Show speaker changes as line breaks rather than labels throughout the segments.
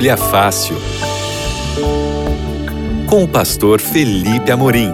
Bíblia Fácil. Com o pastor Felipe Amorim.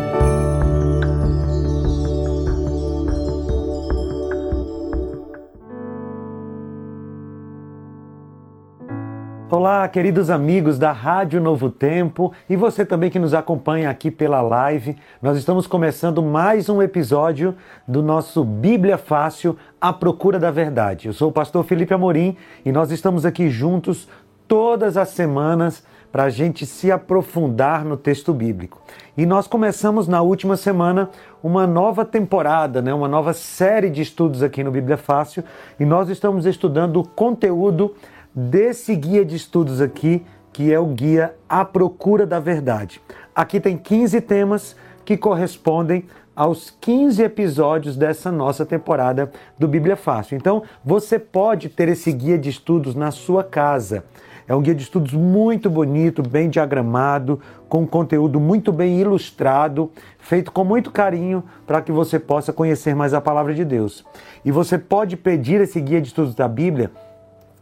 Olá, queridos amigos da Rádio Novo Tempo e você também que nos acompanha aqui pela live. Nós estamos começando mais um episódio do nosso Bíblia Fácil, A Procura da Verdade. Eu sou o pastor Felipe Amorim e nós estamos aqui juntos todas as semanas para a gente se aprofundar no texto bíblico. E nós começamos na última semana uma nova temporada, né, uma nova série de estudos aqui no Bíblia Fácil e nós estamos estudando o conteúdo desse guia de estudos aqui, que é o guia A Procura da Verdade. Aqui tem 15 temas que correspondem aos 15 episódios dessa nossa temporada do Bíblia Fácil. Então, você pode ter esse guia de estudos na sua casa. É um guia de estudos muito bonito, bem diagramado, com conteúdo muito bem ilustrado, feito com muito carinho para que você possa conhecer mais a palavra de Deus. E você pode pedir esse guia de estudos da Bíblia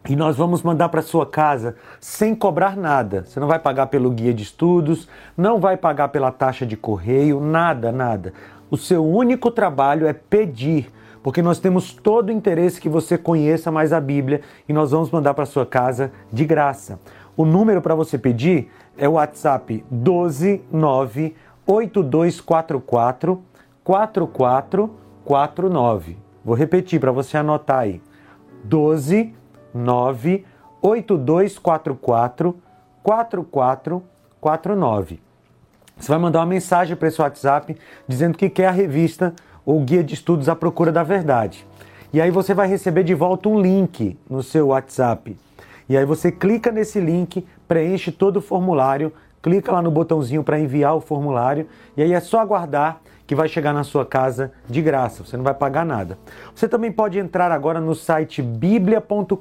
e nós vamos mandar para sua casa sem cobrar nada. Você não vai pagar pelo guia de estudos, não vai pagar pela taxa de correio, nada, nada. O seu único trabalho é pedir, porque nós temos todo o interesse que você conheça mais a Bíblia e nós vamos mandar para sua casa de graça. O número para você pedir é o WhatsApp 129 8244 4449. Vou repetir para você anotar aí. 12 98244 4449. Você vai mandar uma mensagem para esse WhatsApp dizendo que quer a revista ou guia de estudos à procura da verdade. E aí você vai receber de volta um link no seu WhatsApp. E aí você clica nesse link, preenche todo o formulário, clica lá no botãozinho para enviar o formulário e aí é só aguardar que vai chegar na sua casa de graça, você não vai pagar nada. Você também pode entrar agora no site biblia.com.br.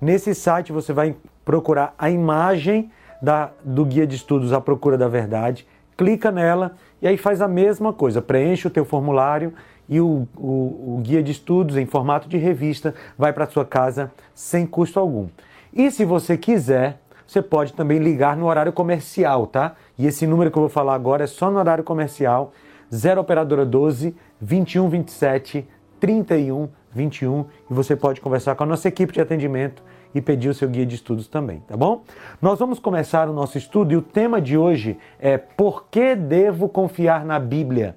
Nesse site você vai procurar a imagem da, do guia de estudos à procura da verdade, clica nela e aí faz a mesma coisa, preenche o teu formulário e o, o, o guia de estudos em formato de revista vai para sua casa sem custo algum. E se você quiser, você pode também ligar no horário comercial, tá? E esse número que eu vou falar agora é só no horário comercial, 0 operadora 12 21 27 31 21 e você pode conversar com a nossa equipe de atendimento e pedir o seu guia de estudos também, tá bom? Nós vamos começar o nosso estudo e o tema de hoje é Por que devo confiar na Bíblia?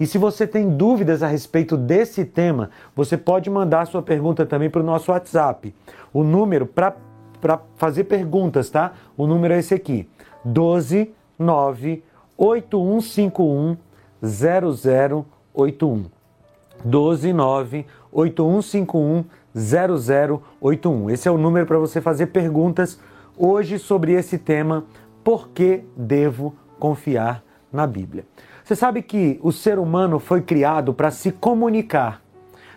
E se você tem dúvidas a respeito desse tema, você pode mandar sua pergunta também para o nosso WhatsApp. O número para fazer perguntas, tá? O número é esse aqui: 12 9 8151 0081. 12 9 8151 0081. Esse é o número para você fazer perguntas hoje sobre esse tema: por que devo confiar na Bíblia? Você sabe que o ser humano foi criado para se comunicar,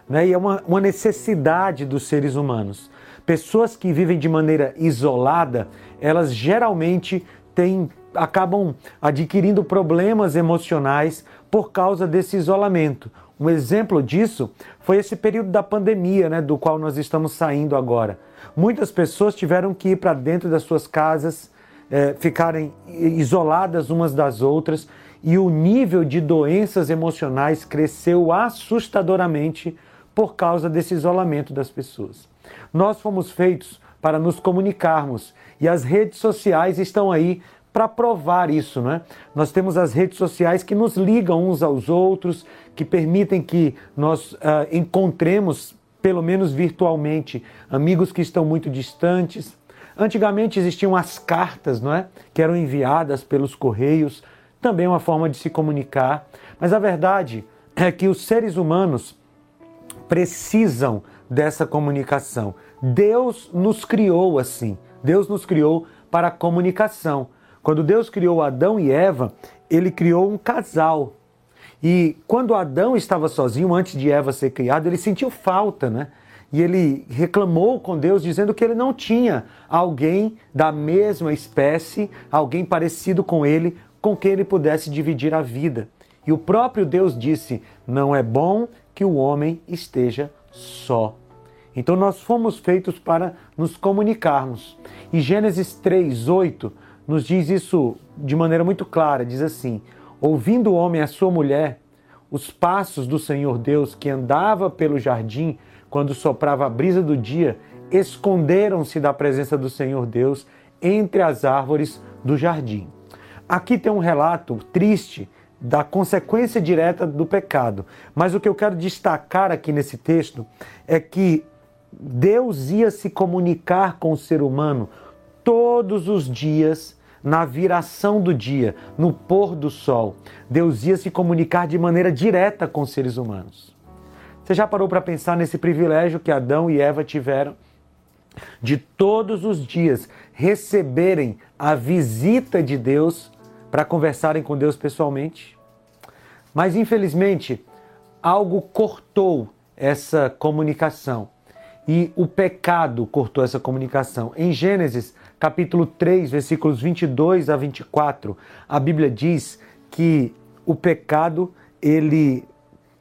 né? E é uma, uma necessidade dos seres humanos. Pessoas que vivem de maneira isolada, elas geralmente têm, acabam adquirindo problemas emocionais por causa desse isolamento. Um exemplo disso foi esse período da pandemia, né, do qual nós estamos saindo agora. Muitas pessoas tiveram que ir para dentro das suas casas, é, ficarem isoladas umas das outras, e o nível de doenças emocionais cresceu assustadoramente por causa desse isolamento das pessoas. Nós fomos feitos para nos comunicarmos e as redes sociais estão aí para provar isso, né? Nós temos as redes sociais que nos ligam uns aos outros, que permitem que nós uh, encontremos, pelo menos virtualmente, amigos que estão muito distantes. Antigamente existiam as cartas, não é? Que eram enviadas pelos correios, também uma forma de se comunicar. Mas a verdade é que os seres humanos precisam dessa comunicação. Deus nos criou assim. Deus nos criou para a comunicação. Quando Deus criou Adão e Eva, ele criou um casal. E quando Adão estava sozinho, antes de Eva ser criada, ele sentiu falta, né? E ele reclamou com Deus, dizendo que ele não tinha alguém da mesma espécie, alguém parecido com ele, com quem ele pudesse dividir a vida. E o próprio Deus disse: Não é bom que o homem esteja só. Então nós fomos feitos para nos comunicarmos. E Gênesis 3:8 nos diz isso de maneira muito clara, diz assim: Ouvindo o homem a sua mulher, os passos do Senhor Deus que andava pelo jardim quando soprava a brisa do dia, esconderam-se da presença do Senhor Deus entre as árvores do jardim. Aqui tem um relato triste da consequência direta do pecado. Mas o que eu quero destacar aqui nesse texto é que Deus ia se comunicar com o ser humano todos os dias na viração do dia, no pôr do sol. Deus ia se comunicar de maneira direta com os seres humanos. Você já parou para pensar nesse privilégio que Adão e Eva tiveram de todos os dias receberem a visita de Deus para conversarem com Deus pessoalmente? Mas infelizmente, algo cortou essa comunicação. E o pecado cortou essa comunicação. Em Gênesis, capítulo 3, versículos 22 a 24, a Bíblia diz que o pecado ele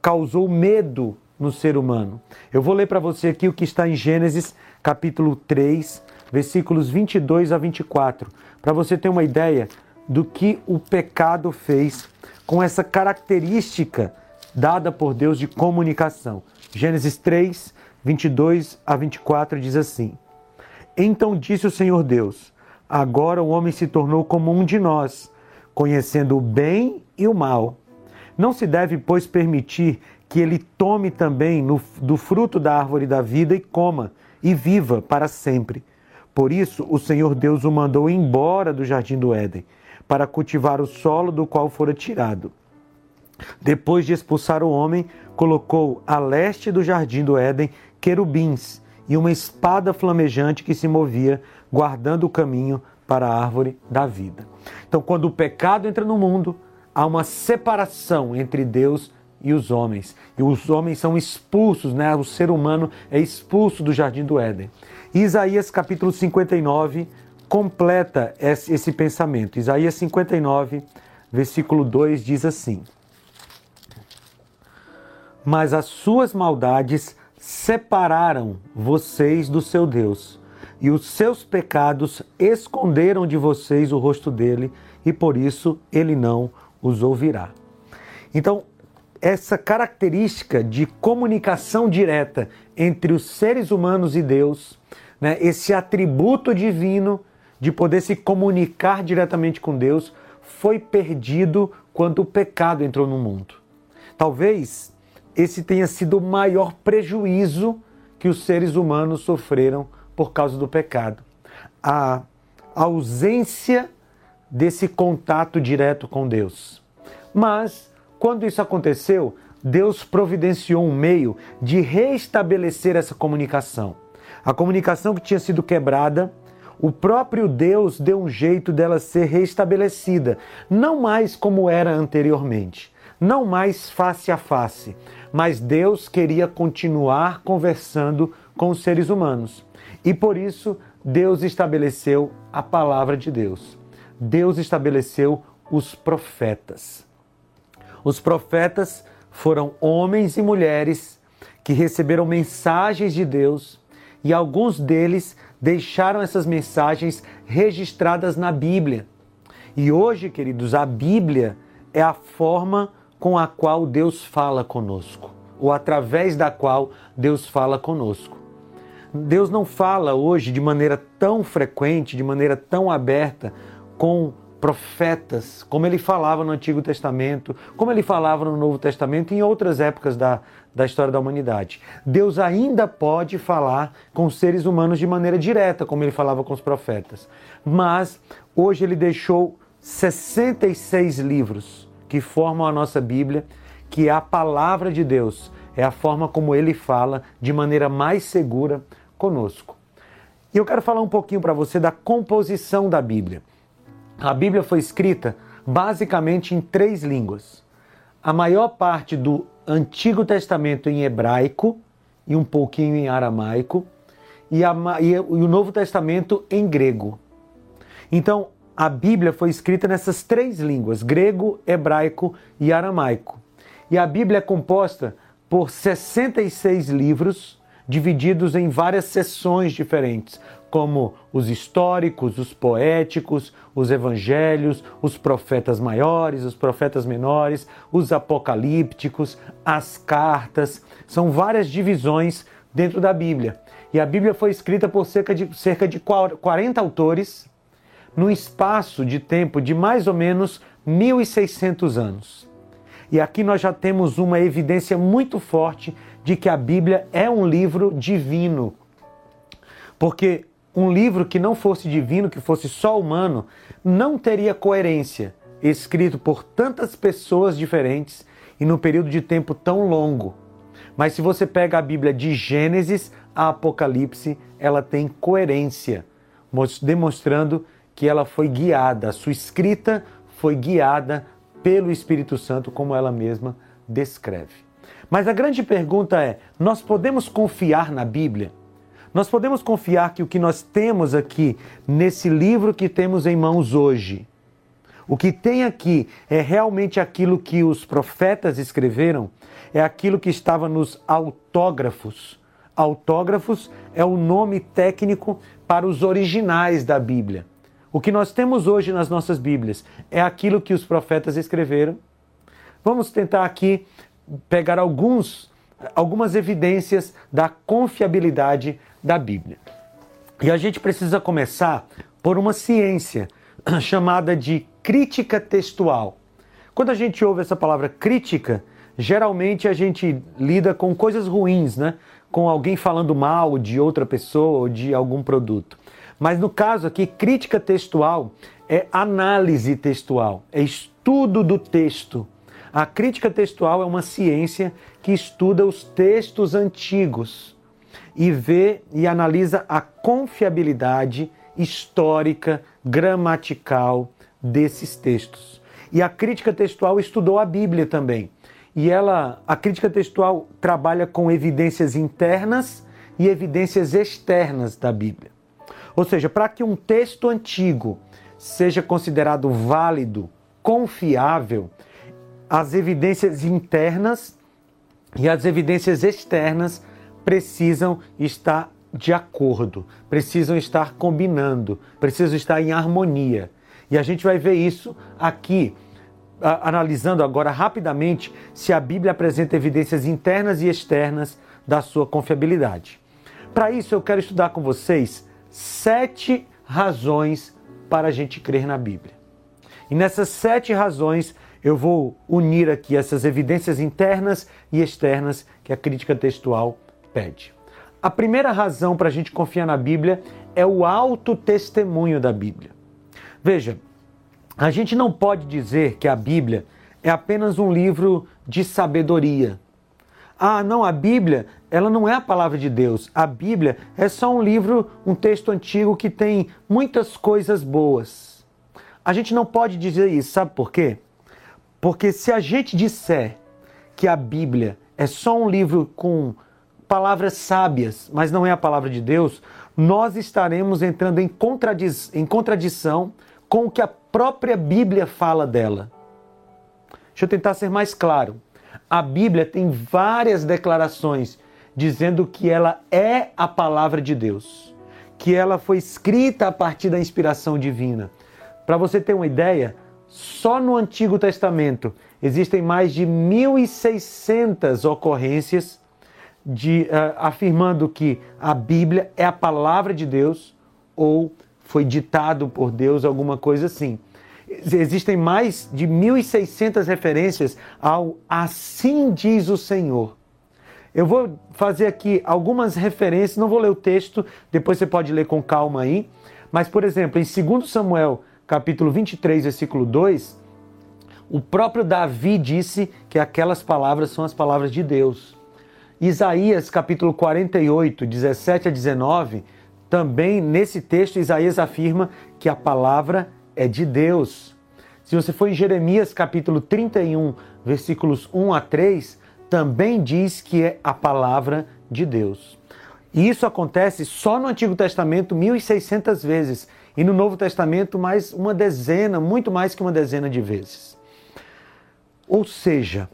causou medo no ser humano. Eu vou ler para você aqui o que está em Gênesis, capítulo 3, versículos 22 a 24, para você ter uma ideia do que o pecado fez com essa característica dada por Deus de comunicação. Gênesis 3, 22 a 24 diz assim: Então disse o Senhor Deus: Agora o homem se tornou como um de nós, conhecendo o bem e o mal. Não se deve, pois, permitir que ele tome também no, do fruto da árvore da vida e coma, e viva para sempre. Por isso, o Senhor Deus o mandou embora do jardim do Éden para cultivar o solo do qual fora tirado. Depois de expulsar o homem, colocou a leste do jardim do Éden querubins e uma espada flamejante que se movia, guardando o caminho para a árvore da vida. Então, quando o pecado entra no mundo, há uma separação entre Deus e os homens. E os homens são expulsos, né? O ser humano é expulso do jardim do Éden. Isaías capítulo 59, completa esse pensamento. Isaías 59, versículo 2 diz assim: Mas as suas maldades separaram vocês do seu Deus, e os seus pecados esconderam de vocês o rosto dele, e por isso ele não os ouvirá. Então, essa característica de comunicação direta entre os seres humanos e Deus, né, esse atributo divino de poder se comunicar diretamente com Deus foi perdido quando o pecado entrou no mundo. Talvez esse tenha sido o maior prejuízo que os seres humanos sofreram por causa do pecado. A ausência desse contato direto com Deus. Mas, quando isso aconteceu, Deus providenciou um meio de restabelecer essa comunicação. A comunicação que tinha sido quebrada o próprio Deus deu um jeito dela ser restabelecida, não mais como era anteriormente, não mais face a face, mas Deus queria continuar conversando com os seres humanos. E por isso Deus estabeleceu a palavra de Deus. Deus estabeleceu os profetas. Os profetas foram homens e mulheres que receberam mensagens de Deus e alguns deles deixaram essas mensagens registradas na Bíblia. E hoje, queridos, a Bíblia é a forma com a qual Deus fala conosco, ou através da qual Deus fala conosco. Deus não fala hoje de maneira tão frequente, de maneira tão aberta com profetas, como ele falava no Antigo Testamento, como ele falava no Novo Testamento e em outras épocas da, da história da humanidade. Deus ainda pode falar com seres humanos de maneira direta, como ele falava com os profetas. Mas hoje ele deixou 66 livros que formam a nossa Bíblia, que a palavra de Deus, é a forma como ele fala de maneira mais segura conosco. E eu quero falar um pouquinho para você da composição da Bíblia. A Bíblia foi escrita basicamente em três línguas. A maior parte do Antigo Testamento em hebraico e um pouquinho em aramaico, e, a, e o Novo Testamento em grego. Então, a Bíblia foi escrita nessas três línguas: grego, hebraico e aramaico. E a Bíblia é composta por 66 livros divididos em várias seções diferentes, como os históricos, os poéticos, os evangelhos, os profetas maiores, os profetas menores, os apocalípticos, as cartas. São várias divisões dentro da Bíblia. E a Bíblia foi escrita por cerca de, cerca de 40 autores, num espaço de tempo de mais ou menos 1.600 anos. E aqui nós já temos uma evidência muito forte de que a Bíblia é um livro divino. Porque um livro que não fosse divino, que fosse só humano, não teria coerência, escrito por tantas pessoas diferentes e num período de tempo tão longo. Mas se você pega a Bíblia de Gênesis a Apocalipse, ela tem coerência, demonstrando que ela foi guiada, a sua escrita foi guiada pelo Espírito Santo, como ela mesma descreve. Mas a grande pergunta é: nós podemos confiar na Bíblia? Nós podemos confiar que o que nós temos aqui nesse livro que temos em mãos hoje, o que tem aqui é realmente aquilo que os profetas escreveram? É aquilo que estava nos autógrafos Autógrafos é o nome técnico para os originais da Bíblia. O que nós temos hoje nas nossas Bíblias é aquilo que os profetas escreveram. Vamos tentar aqui pegar alguns, algumas evidências da confiabilidade da Bíblia. E a gente precisa começar por uma ciência chamada de crítica textual. Quando a gente ouve essa palavra crítica, geralmente a gente lida com coisas ruins, né? com alguém falando mal de outra pessoa ou de algum produto. Mas no caso aqui, crítica textual é análise textual, é estudo do texto. A crítica textual é uma ciência que estuda os textos antigos e vê e analisa a confiabilidade histórica, gramatical desses textos. E a crítica textual estudou a Bíblia também e ela, a crítica textual trabalha com evidências internas e evidências externas da Bíblia. Ou seja, para que um texto antigo seja considerado válido, confiável, as evidências internas e as evidências externas precisam estar de acordo, precisam estar combinando, precisam estar em harmonia. E a gente vai ver isso aqui analisando agora rapidamente se a Bíblia apresenta evidências internas e externas da sua confiabilidade. Para isso, eu quero estudar com vocês sete razões para a gente crer na Bíblia. E nessas sete razões, eu vou unir aqui essas evidências internas e externas que a crítica textual pede. A primeira razão para a gente confiar na Bíblia é o alto testemunho da Bíblia. Veja, a gente não pode dizer que a Bíblia é apenas um livro de sabedoria. Ah, não, a Bíblia, ela não é a palavra de Deus. A Bíblia é só um livro, um texto antigo que tem muitas coisas boas. A gente não pode dizer isso, sabe por quê? Porque se a gente disser que a Bíblia é só um livro com palavras sábias, mas não é a palavra de Deus, nós estaremos entrando em, contradiz em contradição com o que a própria Bíblia fala dela. Deixa eu tentar ser mais claro. A Bíblia tem várias declarações dizendo que ela é a palavra de Deus, que ela foi escrita a partir da inspiração divina. Para você ter uma ideia, só no Antigo Testamento existem mais de 1.600 ocorrências de, uh, afirmando que a Bíblia é a palavra de Deus ou foi ditado por Deus, alguma coisa assim. Existem mais de 1.600 referências ao assim diz o Senhor. Eu vou fazer aqui algumas referências, não vou ler o texto, depois você pode ler com calma aí. Mas, por exemplo, em 2 Samuel, capítulo 23, versículo 2, o próprio Davi disse que aquelas palavras são as palavras de Deus. Isaías, capítulo 48, 17 a 19, também nesse texto, Isaías afirma que a palavra é de Deus. Se você for em Jeremias capítulo 31, versículos 1 a 3, também diz que é a palavra de Deus. E isso acontece só no Antigo Testamento 1.600 vezes e no Novo Testamento mais uma dezena, muito mais que uma dezena de vezes. Ou seja,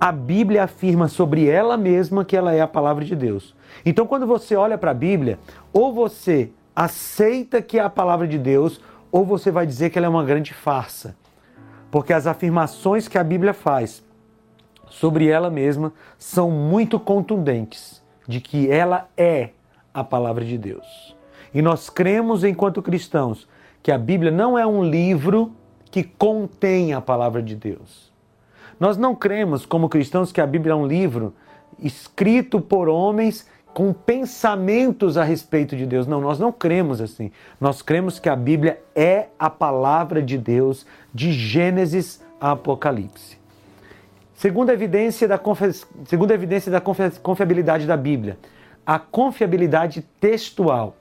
a Bíblia afirma sobre ela mesma que ela é a palavra de Deus. Então, quando você olha para a Bíblia, ou você aceita que é a palavra de Deus, ou você vai dizer que ela é uma grande farsa. Porque as afirmações que a Bíblia faz sobre ela mesma são muito contundentes de que ela é a palavra de Deus. E nós cremos, enquanto cristãos, que a Bíblia não é um livro que contém a palavra de Deus. Nós não cremos, como cristãos, que a Bíblia é um livro escrito por homens com pensamentos a respeito de Deus. Não, nós não cremos assim. Nós cremos que a Bíblia é a palavra de Deus de Gênesis a Apocalipse. Segunda evidência da, segunda evidência da confiabilidade da Bíblia, a confiabilidade textual.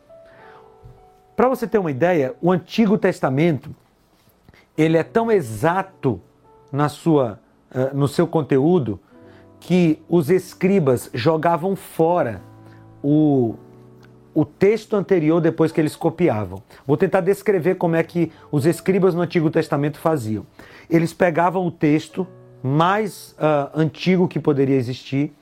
Para você ter uma ideia, o Antigo Testamento ele é tão exato na sua, uh, no seu conteúdo que os escribas jogavam fora o, o texto anterior depois que eles copiavam. Vou tentar descrever como é que os escribas no Antigo Testamento faziam. Eles pegavam o texto mais uh, antigo que poderia existir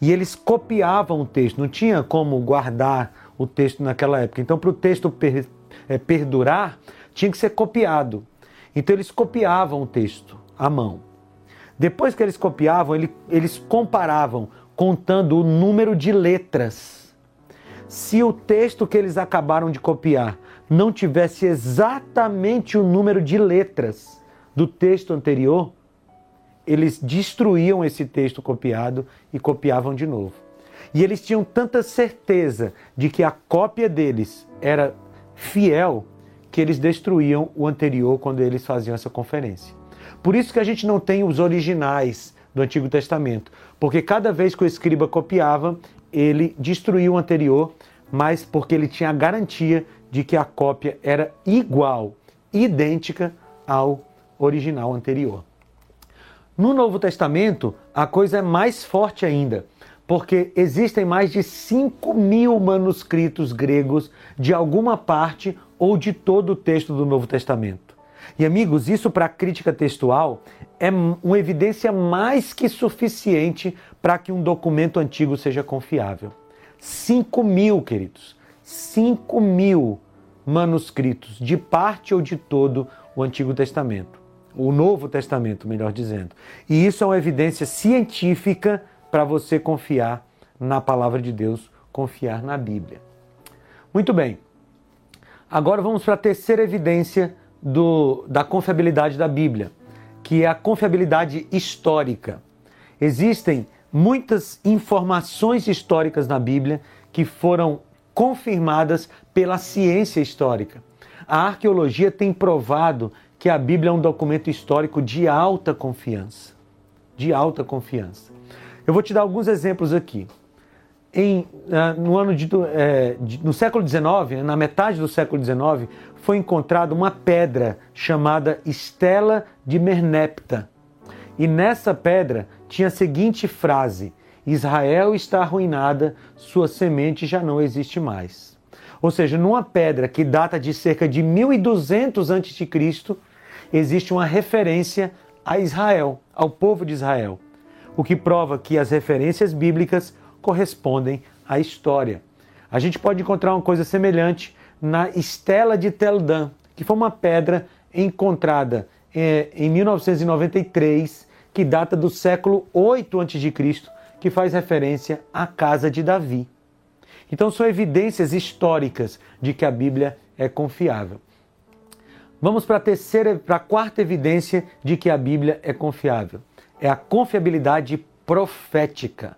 e eles copiavam o texto. Não tinha como guardar o texto naquela época. Então, para o texto per, é, perdurar, tinha que ser copiado. Então, eles copiavam o texto à mão. Depois que eles copiavam, ele, eles comparavam, contando o número de letras. Se o texto que eles acabaram de copiar não tivesse exatamente o número de letras do texto anterior, eles destruíam esse texto copiado e copiavam de novo. E eles tinham tanta certeza de que a cópia deles era fiel que eles destruíam o anterior quando eles faziam essa conferência. Por isso que a gente não tem os originais do Antigo Testamento, porque cada vez que o escriba copiava, ele destruía o anterior, mas porque ele tinha a garantia de que a cópia era igual, idêntica ao original anterior. No Novo Testamento, a coisa é mais forte ainda, porque existem mais de 5 mil manuscritos gregos de alguma parte ou de todo o texto do Novo Testamento. E amigos, isso para crítica textual é uma evidência mais que suficiente para que um documento antigo seja confiável. 5 mil, queridos, 5 mil manuscritos de parte ou de todo o Antigo Testamento o Novo Testamento, melhor dizendo. E isso é uma evidência científica para você confiar na palavra de Deus, confiar na Bíblia. Muito bem. Agora vamos para a terceira evidência do, da confiabilidade da Bíblia, que é a confiabilidade histórica. Existem muitas informações históricas na Bíblia que foram confirmadas pela ciência histórica. A arqueologia tem provado que a Bíblia é um documento histórico de alta confiança. De alta confiança. Eu vou te dar alguns exemplos aqui. Em, no ano de, é, de, no século XIX, na metade do século XIX, foi encontrada uma pedra chamada Estela de Merneptah. E nessa pedra tinha a seguinte frase: Israel está arruinada, sua semente já não existe mais. Ou seja, numa pedra que data de cerca de 1200 a.C., existe uma referência a Israel, ao povo de Israel, o que prova que as referências bíblicas correspondem à história. A gente pode encontrar uma coisa semelhante na Estela de Tel Dan, que foi uma pedra encontrada eh, em 1993, que data do século 8 a.C., que faz referência à casa de Davi. Então são evidências históricas de que a Bíblia é confiável. Vamos para a terceira, para a quarta evidência de que a Bíblia é confiável. É a confiabilidade profética.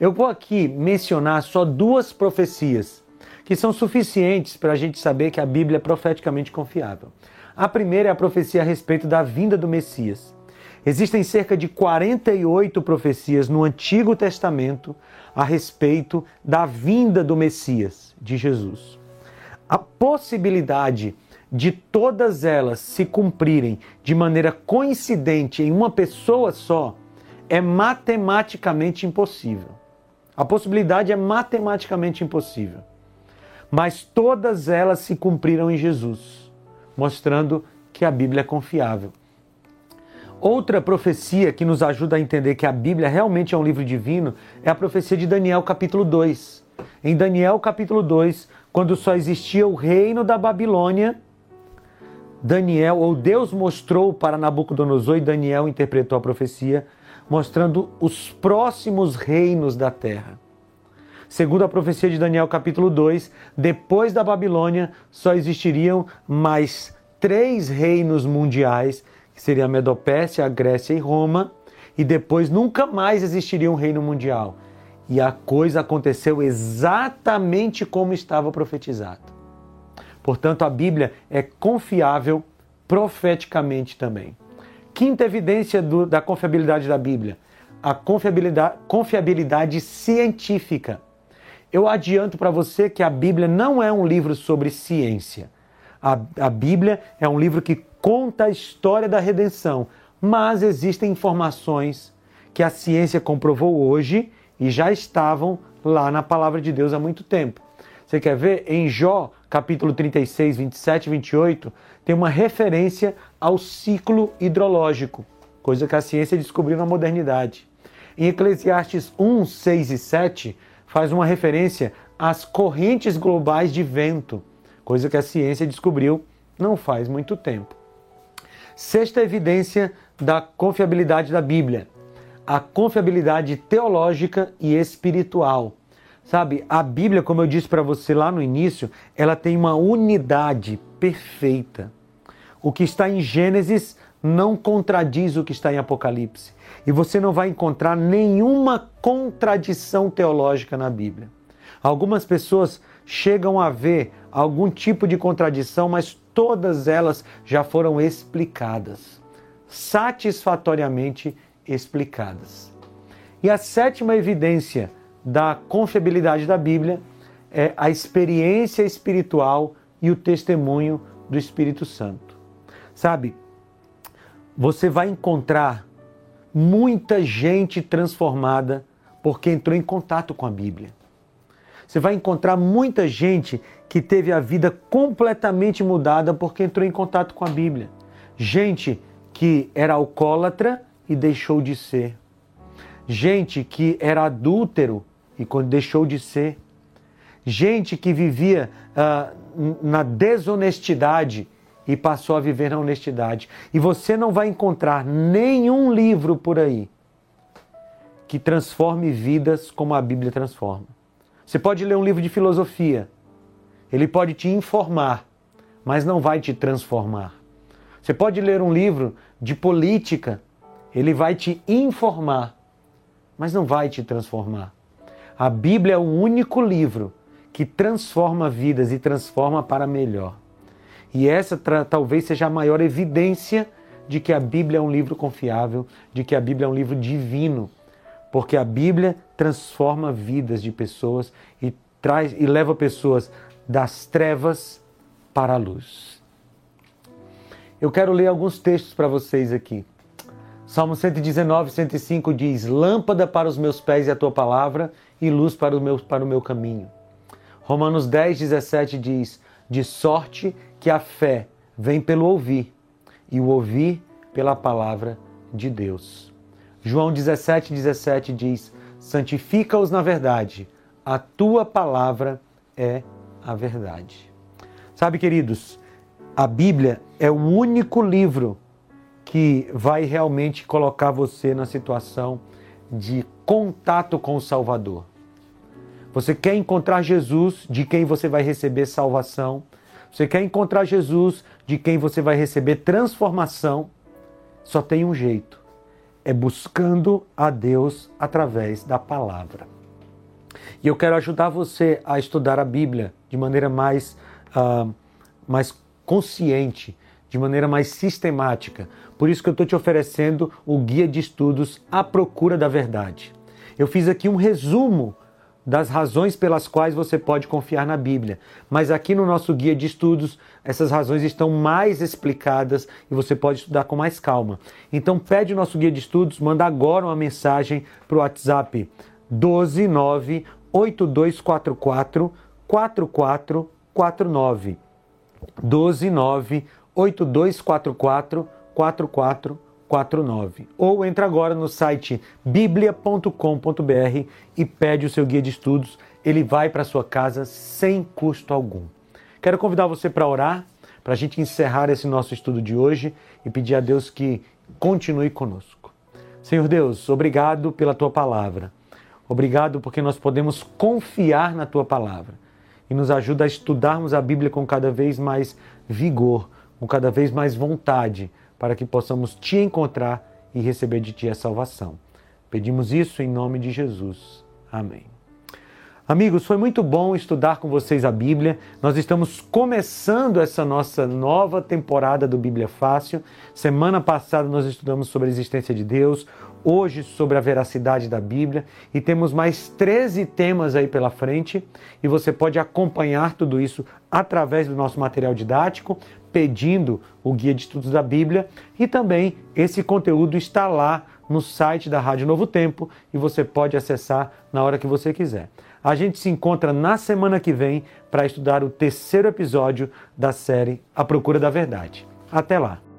Eu vou aqui mencionar só duas profecias que são suficientes para a gente saber que a Bíblia é profeticamente confiável. A primeira é a profecia a respeito da vinda do Messias. Existem cerca de 48 profecias no Antigo Testamento a respeito da vinda do Messias, de Jesus. A possibilidade de todas elas se cumprirem de maneira coincidente em uma pessoa só é matematicamente impossível. A possibilidade é matematicamente impossível. Mas todas elas se cumpriram em Jesus, mostrando que a Bíblia é confiável. Outra profecia que nos ajuda a entender que a Bíblia realmente é um livro divino é a profecia de Daniel, capítulo 2. Em Daniel, capítulo 2, quando só existia o reino da Babilônia, Daniel, ou Deus mostrou para Nabucodonosor e Daniel interpretou a profecia, mostrando os próximos reinos da terra. Segundo a profecia de Daniel, capítulo 2, depois da Babilônia só existiriam mais três reinos mundiais, que seriam a Medopécia, a Grécia e Roma, e depois nunca mais existiria um reino mundial. E a coisa aconteceu exatamente como estava profetizado. Portanto, a Bíblia é confiável profeticamente também. Quinta evidência do, da confiabilidade da Bíblia: a confiabilidade, confiabilidade científica. Eu adianto para você que a Bíblia não é um livro sobre ciência. A, a Bíblia é um livro que conta a história da redenção, mas existem informações que a ciência comprovou hoje e já estavam lá na palavra de Deus há muito tempo. Você quer ver? Em Jó, capítulo 36, 27 e 28, tem uma referência ao ciclo hidrológico, coisa que a ciência descobriu na modernidade. Em Eclesiastes 1, 6 e 7, faz uma referência às correntes globais de vento, coisa que a ciência descobriu não faz muito tempo. Sexta evidência da confiabilidade da Bíblia, a confiabilidade teológica e espiritual. Sabe, a Bíblia, como eu disse para você lá no início, ela tem uma unidade perfeita. O que está em Gênesis não contradiz o que está em Apocalipse. E você não vai encontrar nenhuma contradição teológica na Bíblia. Algumas pessoas chegam a ver algum tipo de contradição, mas todas elas já foram explicadas, satisfatoriamente explicadas. E a sétima evidência da confiabilidade da Bíblia é a experiência espiritual e o testemunho do Espírito Santo. Sabe, você vai encontrar muita gente transformada porque entrou em contato com a Bíblia. Você vai encontrar muita gente que teve a vida completamente mudada porque entrou em contato com a Bíblia. Gente que era alcoólatra e deixou de ser. Gente que era adúltero e deixou de ser. Gente que vivia uh, na desonestidade e passou a viver na honestidade. E você não vai encontrar nenhum livro por aí que transforme vidas como a Bíblia transforma. Você pode ler um livro de filosofia, ele pode te informar, mas não vai te transformar. Você pode ler um livro de política, ele vai te informar, mas não vai te transformar. A Bíblia é o único livro que transforma vidas e transforma para melhor. E essa talvez seja a maior evidência de que a Bíblia é um livro confiável, de que a Bíblia é um livro divino porque a Bíblia transforma vidas de pessoas e traz e leva pessoas das trevas para a luz. Eu quero ler alguns textos para vocês aqui. Salmo 119, 105 diz: Lâmpada para os meus pés é a tua palavra e luz para o meu, para o meu caminho. Romanos 10, 17 diz: De sorte que a fé vem pelo ouvir, e o ouvir pela palavra de Deus. João 17, 17 diz: Santifica-os na verdade, a tua palavra é a verdade. Sabe, queridos, a Bíblia é o único livro que vai realmente colocar você na situação de contato com o Salvador. Você quer encontrar Jesus, de quem você vai receber salvação. Você quer encontrar Jesus, de quem você vai receber transformação. Só tem um jeito é buscando a Deus através da palavra. E eu quero ajudar você a estudar a Bíblia de maneira mais, uh, mais consciente, de maneira mais sistemática. Por isso que eu estou te oferecendo o guia de estudos à procura da verdade. Eu fiz aqui um resumo das razões pelas quais você pode confiar na Bíblia. Mas aqui no nosso guia de estudos, essas razões estão mais explicadas e você pode estudar com mais calma. Então pede o nosso guia de estudos, manda agora uma mensagem para o WhatsApp 129 8244 4449. 129 8244 4449. 49. Ou entra agora no site biblia.com.br e pede o seu guia de estudos. Ele vai para sua casa sem custo algum. Quero convidar você para orar, para a gente encerrar esse nosso estudo de hoje e pedir a Deus que continue conosco. Senhor Deus, obrigado pela tua palavra. Obrigado porque nós podemos confiar na tua palavra e nos ajuda a estudarmos a Bíblia com cada vez mais vigor, com cada vez mais vontade para que possamos te encontrar e receber de ti a salvação. Pedimos isso em nome de Jesus. Amém. Amigos, foi muito bom estudar com vocês a Bíblia. Nós estamos começando essa nossa nova temporada do Bíblia Fácil. Semana passada nós estudamos sobre a existência de Deus, hoje sobre a veracidade da Bíblia e temos mais 13 temas aí pela frente e você pode acompanhar tudo isso através do nosso material didático, pedindo o guia de estudos da Bíblia e também esse conteúdo está lá no site da Rádio Novo Tempo e você pode acessar na hora que você quiser. A gente se encontra na semana que vem para estudar o terceiro episódio da série A Procura da Verdade. Até lá!